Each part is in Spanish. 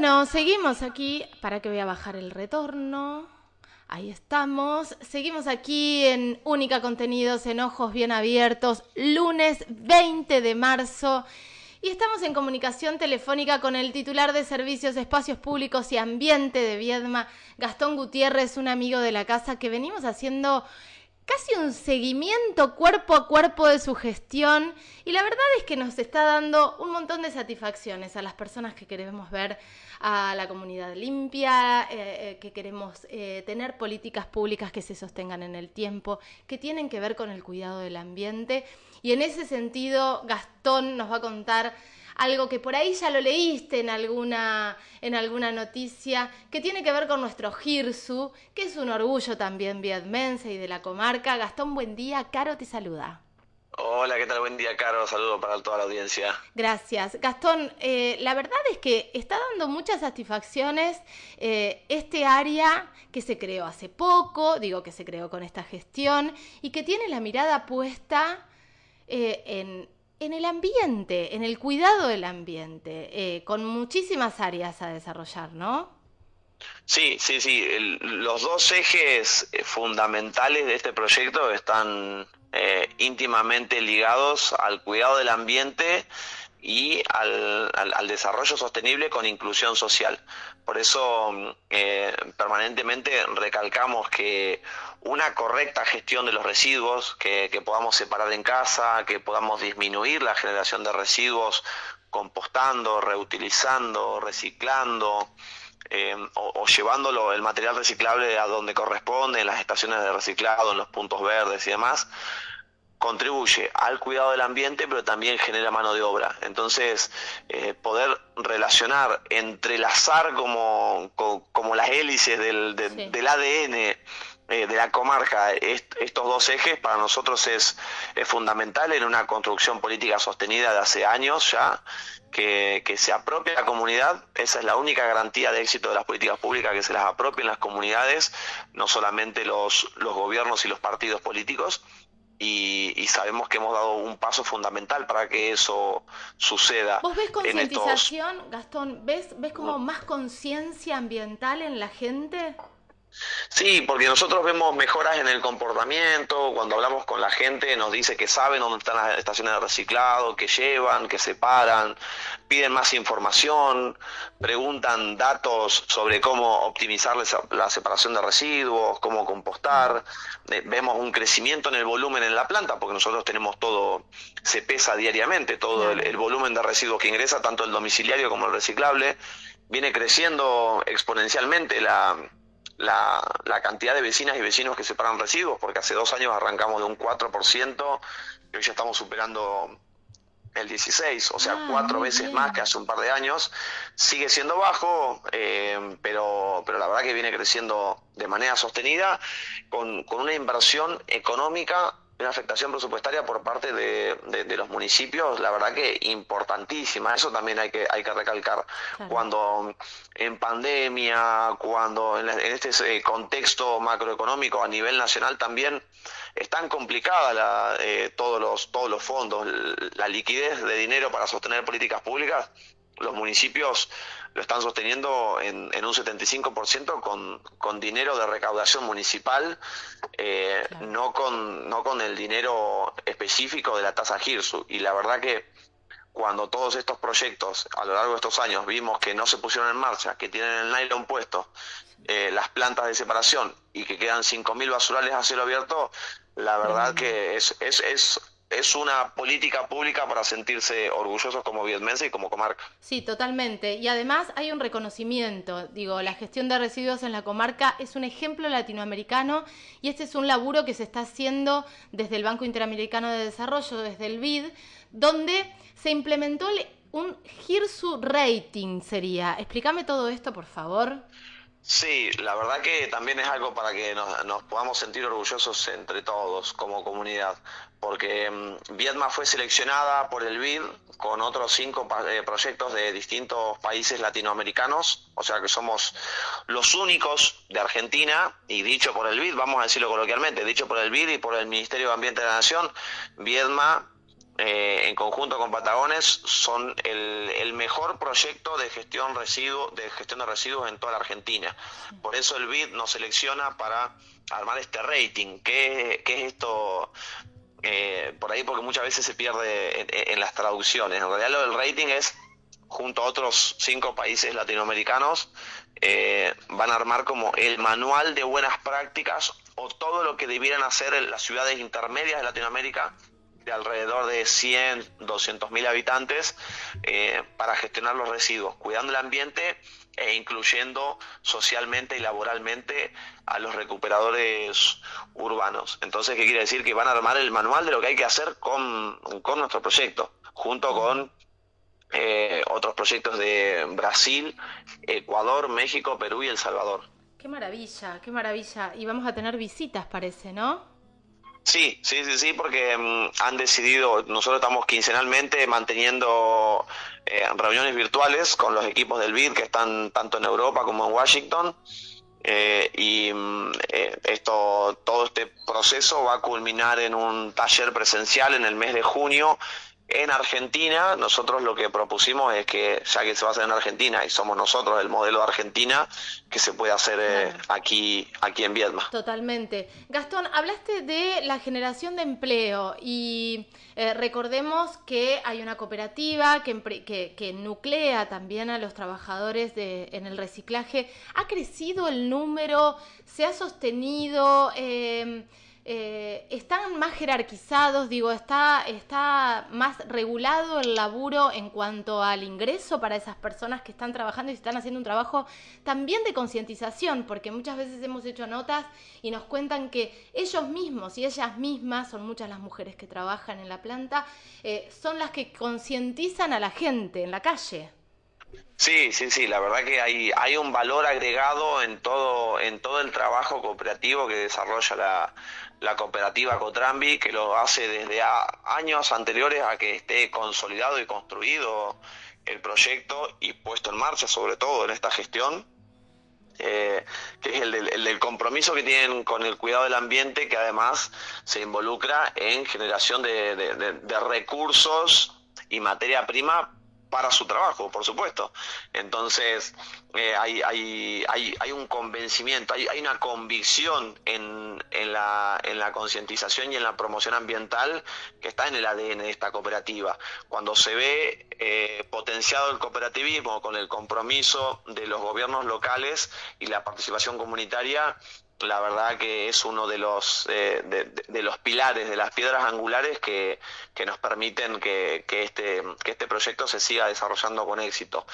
Bueno, seguimos aquí. ¿Para que voy a bajar el retorno? Ahí estamos. Seguimos aquí en Única Contenidos en Ojos Bien Abiertos, lunes 20 de marzo. Y estamos en comunicación telefónica con el titular de Servicios, Espacios Públicos y Ambiente de Viedma, Gastón Gutiérrez, un amigo de la casa que venimos haciendo casi un seguimiento cuerpo a cuerpo de su gestión y la verdad es que nos está dando un montón de satisfacciones a las personas que queremos ver a la comunidad limpia, eh, eh, que queremos eh, tener políticas públicas que se sostengan en el tiempo, que tienen que ver con el cuidado del ambiente. Y en ese sentido, Gastón nos va a contar algo que por ahí ya lo leíste en alguna, en alguna noticia, que tiene que ver con nuestro Girsu, que es un orgullo también vietmense y de la comarca. Gastón, buen día, Caro te saluda. Hola, ¿qué tal? Buen día, Caro. Saludo para toda la audiencia. Gracias. Gastón, eh, la verdad es que está dando muchas satisfacciones eh, este área que se creó hace poco, digo que se creó con esta gestión, y que tiene la mirada puesta eh, en en el ambiente, en el cuidado del ambiente, eh, con muchísimas áreas a desarrollar, ¿no? Sí, sí, sí. los dos ejes eh, fundamentales de este proyecto están eh, íntimamente ligados al cuidado del ambiente y al, desarrollo sostenible con inclusión social. Por eso eh, permanentemente recalcamos que una correcta gestión de los residuos, que, podamos separar en casa, que podamos disminuir la generación de residuos compostando, reutilizando, reciclando, eh, o, o, llevándolo el material reciclable a donde corresponde, en las estaciones de reciclado, en los puntos verdes y demás, contribuye al cuidado del ambiente, pero también genera mano de obra. Entonces, eh, poder relacionar, entrelazar como, como, las hélices del, del ADN eh, de la comarca estos dos ejes para nosotros es, es, fundamental en una construcción política sostenida de hace años ya, que, que se apropie la comunidad, esa es la única garantía de éxito de las políticas públicas, que se las apropien las comunidades, no solamente los, los gobiernos y los partidos políticos, y, sabemos que hemos dado un paso fundamental para que eso suceda. ¿Vos ves concientización, Gastón? ¿Ves, ¿Ves como más conciencia ambiental en la gente? Sí, porque nosotros vemos mejoras en el comportamiento, cuando hablamos con la gente nos dice que saben dónde están las estaciones de reciclado, que llevan, que separan, piden más información, preguntan datos sobre cómo optimizar la separación de residuos, cómo compostar, eh, vemos un crecimiento en el volumen en la planta, porque nosotros tenemos todo, se pesa diariamente, todo el, el volumen de residuos que ingresa, tanto el domiciliario como el reciclable, viene creciendo exponencialmente la la, la, cantidad de vecinas y vecinos que separan residuos, porque hace dos años arrancamos de un 4% y hoy ya estamos superando el 16, o sea, ah, cuatro veces más que hace un par de años. Sigue siendo bajo, eh, pero, pero la verdad que viene creciendo de manera sostenida, con, con una inversión económica una afectación presupuestaria por parte de, de, los municipios, la verdad que importantísima. Eso también hay que, hay que recalcar. Cuando en pandemia, cuando en, este eh, contexto macroeconómico a nivel nacional también están complicadas la, eh, todos, los, todos los fondos, la liquidez de dinero para sostener políticas públicas, los municipios lo están sosteniendo en, en un 75% con, con dinero de recaudación municipal, eh, no, con, no con el dinero específico de la tasa GIRSU. Y la verdad que cuando todos estos proyectos a lo largo de estos años vimos que no se pusieron en marcha, que tienen el nylon puesto, eh, las plantas de separación y que quedan 5.000 basurales a cielo abierto, la verdad que es, es, es es una política pública para sentirse orgullosos como vietmense y como comarca. Sí, totalmente. Y además hay un reconocimiento. Digo, la gestión de residuos en la comarca es un ejemplo latinoamericano y este es un laburo que se está haciendo desde el Banco Interamericano de Desarrollo, desde el BID, donde se implementó un HIRSU rating, sería. Explícame todo esto, por favor. Sí, la verdad que también es algo para que nos, podamos sentir orgullosos entre todos como comunidad, porque mm, Vietma fue seleccionada por el BID con otros cinco eh, proyectos de distintos países latinoamericanos, o sea que somos los únicos de Argentina, y dicho por el BID, vamos a decirlo coloquialmente, dicho por el BID y por el Ministerio de Ambiente de la Nación, Viedma eh, en conjunto con Patagones, son el, mejor proyecto de gestión, residuo, de gestión de residuos en toda la Argentina. Por eso el BID nos selecciona para armar este rating. ¿Qué, qué es esto? Eh, por ahí porque muchas veces se pierde en, las traducciones. En realidad lo del rating es, junto a otros cinco países latinoamericanos, eh, van a armar como el manual de buenas prácticas o todo lo que debieran hacer las ciudades intermedias de Latinoamérica de alrededor de 100, 200 mil habitantes eh, para gestionar los residuos, cuidando el ambiente e incluyendo socialmente y laboralmente a los recuperadores urbanos. Entonces, ¿qué quiere decir? Que van a armar el manual de lo que hay que hacer con, nuestro proyecto, junto con eh, otros proyectos de Brasil, Ecuador, México, Perú y El Salvador. Qué maravilla, qué maravilla. Y vamos a tener visitas, parece, ¿no? Sí, sí, sí, sí, porque mm, han decidido, nosotros estamos quincenalmente manteniendo eh, reuniones virtuales con los equipos del BID que están tanto en Europa como en Washington. Eh, y mm, eh, esto, todo este proceso va a culminar en un taller presencial en el mes de junio en Argentina, nosotros lo que propusimos es que, ya que se va a hacer en Argentina y somos nosotros el modelo de Argentina, que se puede hacer eh, aquí, aquí en Viedma. Totalmente. Gastón, hablaste de la generación de empleo y eh, recordemos que hay una cooperativa que, que, que, nuclea también a los trabajadores de, en el reciclaje. ¿Ha crecido el número? ¿Se ha sostenido? Eh, eh, están más jerarquizados, digo, está, está más regulado el laburo en cuanto al ingreso para esas personas que están trabajando y están haciendo un trabajo también de concientización, porque muchas veces hemos hecho notas y nos cuentan que ellos mismos y ellas mismas, son muchas las mujeres que trabajan en la planta, eh, son las que concientizan a la gente en la calle. Sí, sí, sí, la verdad que hay, hay un valor agregado en todo, en todo el trabajo cooperativo que desarrolla la, la cooperativa Cotrambi, que lo hace desde años anteriores a que esté consolidado y construido el proyecto y puesto en marcha, sobre todo en esta gestión, eh, que es el del, compromiso que tienen con el cuidado del ambiente, que además se involucra en generación de recursos y materia prima para su trabajo, por supuesto. Entonces, eh, hay, hay, hay, hay, un convencimiento, hay, hay una convicción en, en la, en la concientización y en la promoción ambiental que está en el ADN de esta cooperativa. Cuando se ve eh, potenciado el cooperativismo con el compromiso de los gobiernos locales y la participación comunitaria, la verdad que es uno de los eh, de, los pilares de las piedras angulares que, que nos permiten que, que, este que este proyecto se siga desarrollando con éxito.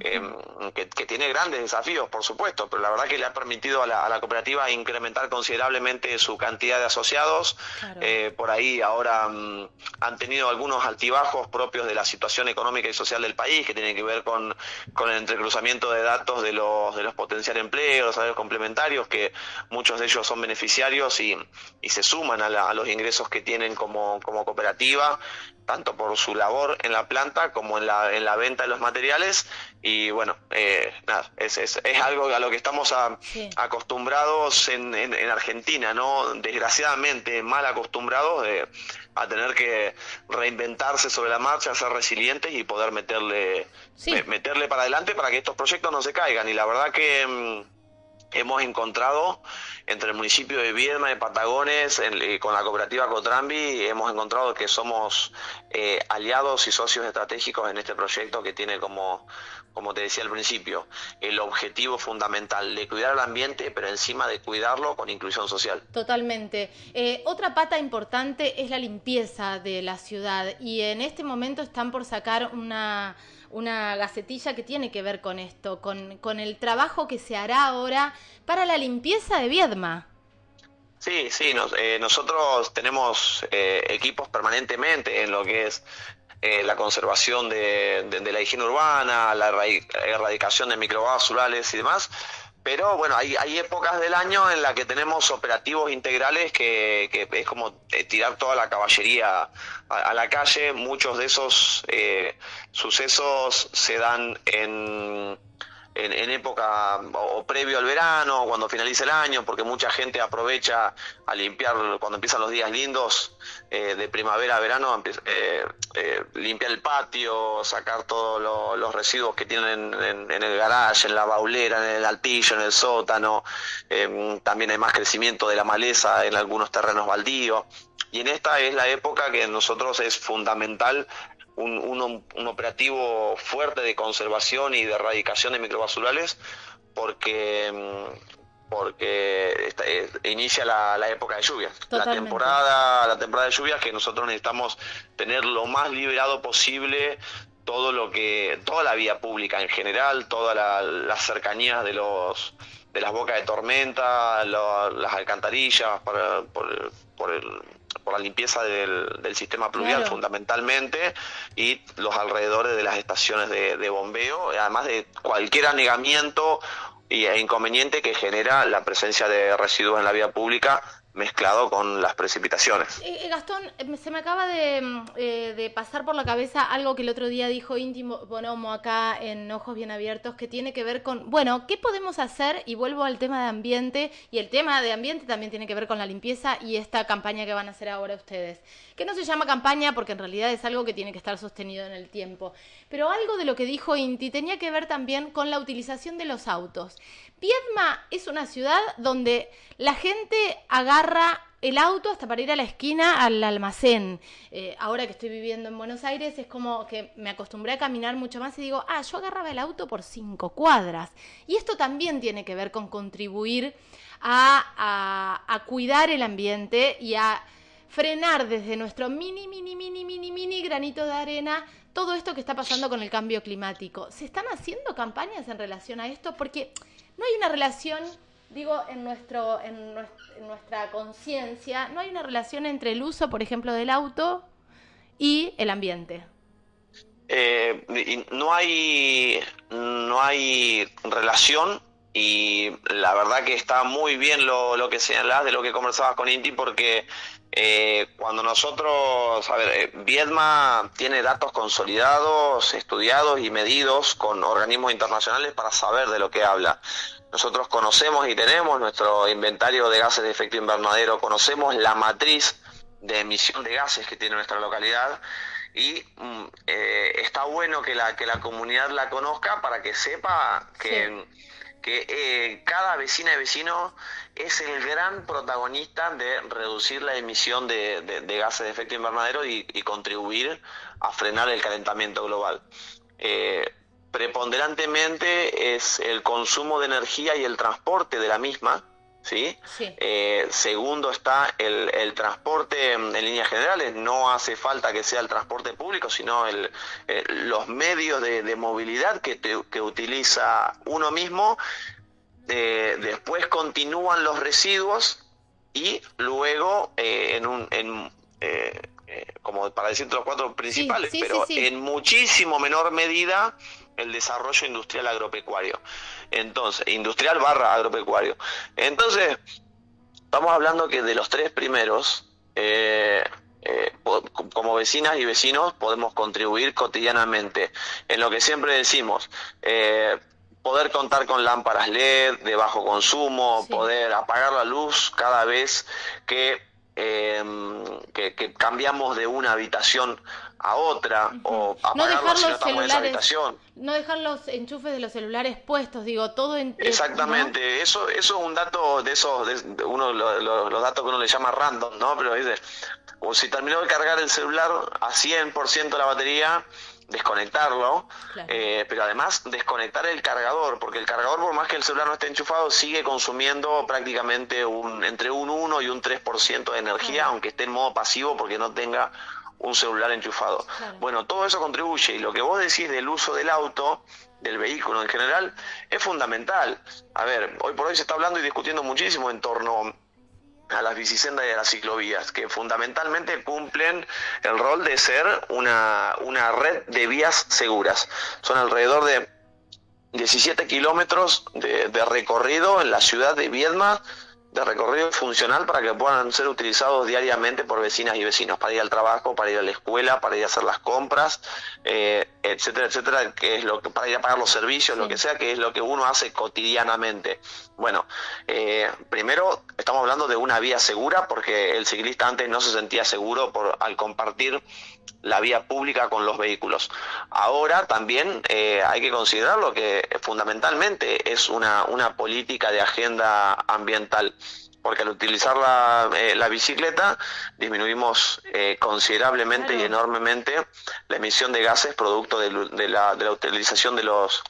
Em, que, tiene grandes desafíos por supuesto pero la verdad que le ha permitido a la, a la cooperativa incrementar considerablemente su cantidad de asociados. Eh, por ahí ahora mm, han tenido algunos altibajos propios de la situación económica y social del país que tienen que ver con, con el entrecruzamiento de datos de los de los potenciales empleos los salarios complementarios que muchos de ellos son beneficiarios y, y se suman a, los ingresos que tienen como, como, cooperativa, tanto por su labor en la planta como en la, en la venta de los materiales. Y bueno, eh, nada, es, es, es, algo a lo que estamos acostumbrados en, en, Argentina, ¿no? Desgraciadamente mal acostumbrados a tener que reinventarse sobre la marcha, ser resilientes y poder meterle, meterle para adelante para que estos proyectos no se caigan. Y la verdad que mm, hemos encontrado entre el municipio de Viedma de Patagones eh, con la cooperativa Cotrambi hemos encontrado que somos eh, aliados y socios estratégicos en este proyecto que tiene como como te decía al principio el objetivo fundamental de cuidar el ambiente pero encima de cuidarlo con inclusión social. Totalmente. Eh, otra pata importante es la limpieza de la ciudad y en este momento están por sacar una una gacetilla que tiene que ver con esto, con, con el trabajo que se hará ahora para la limpieza de Viedma. Sí, sí, eh, nosotros tenemos eh, equipos permanentemente en lo que es eh, la conservación de, de, la higiene urbana, la erradicación de microbasurales y demás, pero bueno, hay, hay épocas del año en las que tenemos operativos integrales que, que es como eh, tirar toda la caballería a, la calle. Muchos de esos eh, sucesos se dan en, en, época o, previo al verano, cuando finalice el año, porque mucha gente aprovecha a limpiar cuando empiezan los días lindos eh, de primavera a verano, eh, eh, limpiar el patio, sacar todos los residuos que tienen en, el garage, en la baulera, en el altillo, en el sótano. también hay más crecimiento de la maleza en algunos terrenos baldíos. Y en esta es la época que nosotros es fundamental un, un, operativo fuerte de conservación y de erradicación de microbasurales porque mm, porque eh, inicia la, época de lluvias. La temporada, la temporada de lluvias que nosotros necesitamos tener lo más liberado posible todo lo que, toda la vía pública en general, todas las cercanías de los de las bocas de tormenta, las alcantarillas, por, por, el, por la limpieza del, sistema pluvial fundamentalmente y los alrededores de las estaciones de, bombeo, además de cualquier anegamiento e inconveniente que genera la presencia de residuos en la vía pública mezclado con las precipitaciones. Eh, eh, Gastón, eh, se me acaba mm, de, pasar por la cabeza algo que el otro día dijo Íntimo Bonomo acá en Ojos Bien Abiertos, que tiene que ver con, bueno, ¿qué podemos hacer? Y vuelvo al tema de ambiente, y el tema de ambiente también tiene que ver con la limpieza y esta campaña que van a hacer ahora ustedes, que no se llama campaña porque en realidad es algo que tiene que estar sostenido en el tiempo, pero algo de lo que dijo Inti tenía que ver también con la utilización de los autos. Viedma es una ciudad donde la gente agarra el auto hasta para ir a la esquina al almacén. Eh, ahora que estoy viviendo en Buenos Aires es como que me acostumbré a caminar mucho más y digo, ah, yo agarraba el auto por cinco cuadras. Y esto también tiene que ver con contribuir a, a cuidar el ambiente y a frenar desde nuestro mini, mini, mini, mini, mini granito de arena todo esto que está pasando con el cambio climático. ¿Se están haciendo campañas en relación a esto? Porque no hay una relación, digo, en, nuestro, en, nuestra conciencia, no hay una relación entre el uso, por ejemplo, del auto y el ambiente. Eh, no hay no hay relación y la verdad que está muy bien lo, lo que señalás de lo que conversabas con Inti porque eh, cuando nosotros, a ver, eh, Viedma tiene datos consolidados, estudiados y medidos con organismos internacionales para saber de lo que habla. Nosotros conocemos y tenemos nuestro inventario de gases de efecto invernadero, conocemos la matriz de emisión de gases que tiene nuestra localidad y mm, eh, está bueno que la, que la comunidad la conozca para que sepa que que eh, cada vecina y vecino es el gran protagonista de reducir la emisión de, gases de efecto invernadero y, contribuir a frenar el calentamiento global. Eh, preponderantemente es el consumo de energía y el transporte de la misma, ¿sí? Eh, segundo está el, transporte en líneas generales, no hace falta que sea el transporte público, sino el, eh, los medios de, movilidad que, que, utiliza uno mismo. Eh, después continúan los residuos y luego en un... En, como para decir los cuatro principales, pero en muchísimo menor medida el desarrollo industrial agropecuario. Entonces, industrial barra agropecuario. Entonces, estamos hablando que de los tres primeros, eh, eh, como vecinas y vecinos podemos contribuir cotidianamente en lo que siempre decimos. Eh, poder contar con lámparas LED de bajo consumo, poder apagar la luz cada vez que, que, cambiamos de una habitación a otra o no dejar los celulares, No dejar los enchufes de los celulares puestos, digo, todo en... Exactamente, eso, eso es un dato de esos, de uno los, datos que uno le llama random, ¿no? Pero dice, o si terminó de cargar el celular a 100% la batería, desconectarlo, eh, pero además desconectar el cargador, porque el cargador, por más que el celular no esté enchufado, sigue consumiendo prácticamente un, entre un 1 y un 3% de energía, aunque esté en modo pasivo porque no tenga un celular enchufado. Bueno, todo eso contribuye y lo que vos decís del uso del auto, del vehículo en general, es fundamental. A ver, hoy por hoy se está hablando y discutiendo muchísimo en torno a las bicisendas y a las ciclovías, que fundamentalmente cumplen el rol de ser una, una red de vías seguras. Son alrededor de 17 kilómetros de, de recorrido en la ciudad de Viedma de recorrido funcional para que puedan ser utilizados diariamente por vecinas y vecinos, para ir al trabajo, para ir a la escuela, para ir a hacer las compras, eh, etcétera, etcétera, que es lo que, para ir a pagar los servicios, lo que sea, que es lo que uno hace cotidianamente. Bueno, eh, primero estamos hablando de una vía segura, porque el ciclista antes no se sentía seguro por, al compartir la vía pública con los vehículos. Ahora también eh, hay que considerarlo que fundamentalmente es una, una política de agenda ambiental porque al utilizar la, eh, la bicicleta disminuimos eh, considerablemente y enormemente la emisión de gases producto de, de, la, de la utilización de los,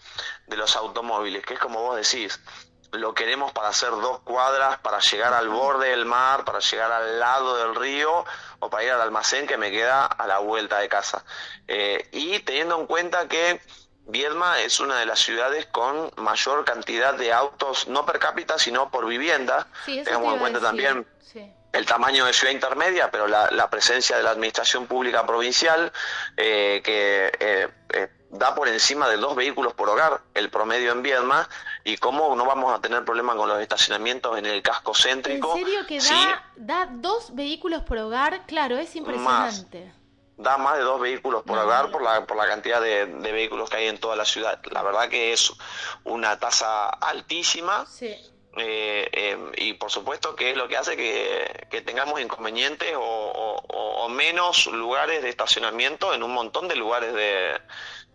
de los automóviles, que es como vos decís, lo queremos para hacer dos cuadras, para llegar al borde del mar, para llegar al lado del río o para ir al almacén que me queda a la vuelta de casa. Eh, y teniendo en cuenta que Viedma es una de las ciudades con mayor cantidad de autos, no per cápita, sino por vivienda. Tengamos en cuenta también el tamaño de ciudad intermedia, pero la, presencia de la administración pública provincial, eh, que eh, eh, da por encima de dos vehículos por hogar, el promedio en Viedma, y cómo no vamos a tener problemas con los estacionamientos en el casco céntrico. ¿En serio que da, da dos vehículos por hogar? Claro, es impresionante da más de dos vehículos por hogar por la, por la cantidad de, vehículos que hay en toda la ciudad. La verdad que es una tasa altísima. Eh, eh, y por supuesto que es lo que hace que, tengamos inconvenientes o, menos lugares de estacionamiento en un montón de lugares de,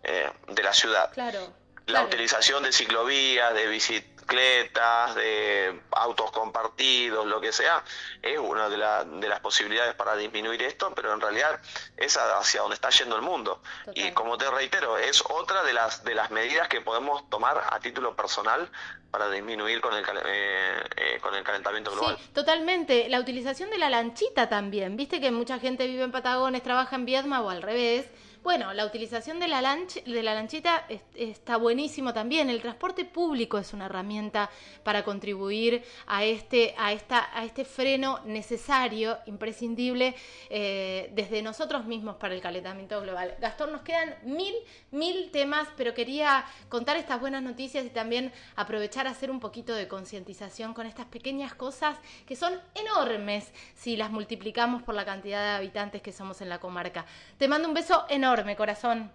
eh, de la ciudad. Claro. La utilización de ciclovías, de bicicletas bicicletas, de autos compartidos, lo que sea, es una de, de, las posibilidades para disminuir esto, pero en realidad es hacia donde está yendo el mundo. Y como te reitero, es otra de las, de las medidas que podemos tomar a título personal para disminuir con el, eh, eh, con el calentamiento global. Sí, totalmente. La utilización de la lanchita también. Viste que mucha gente vive en Patagones, trabaja en Viedma o al revés bueno, la utilización de la, de la lanchita está buenísimo también. El transporte público es una herramienta para contribuir a este, a esta, a este freno necesario, imprescindible, eh, desde nosotros mismos para el calentamiento global. Gastón, nos quedan mil, mil temas, pero quería contar estas buenas noticias y también aprovechar a hacer un poquito de concientización con estas pequeñas cosas que son enormes si las multiplicamos por la cantidad de habitantes que somos en la comarca. Te mando un beso enorme enorme, corazón.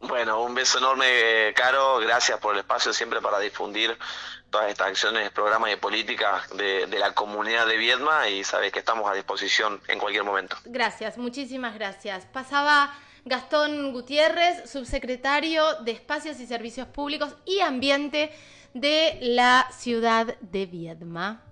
Bueno, un beso enorme, Caro. Gracias por el espacio siempre para difundir todas estas acciones, programas y políticas de, de, la comunidad de Viedma y sabes que estamos a disposición en cualquier momento. Gracias, muchísimas gracias. Pasaba Gastón Gutiérrez, subsecretario de Espacios y Servicios Públicos y Ambiente de la ciudad de Viedma.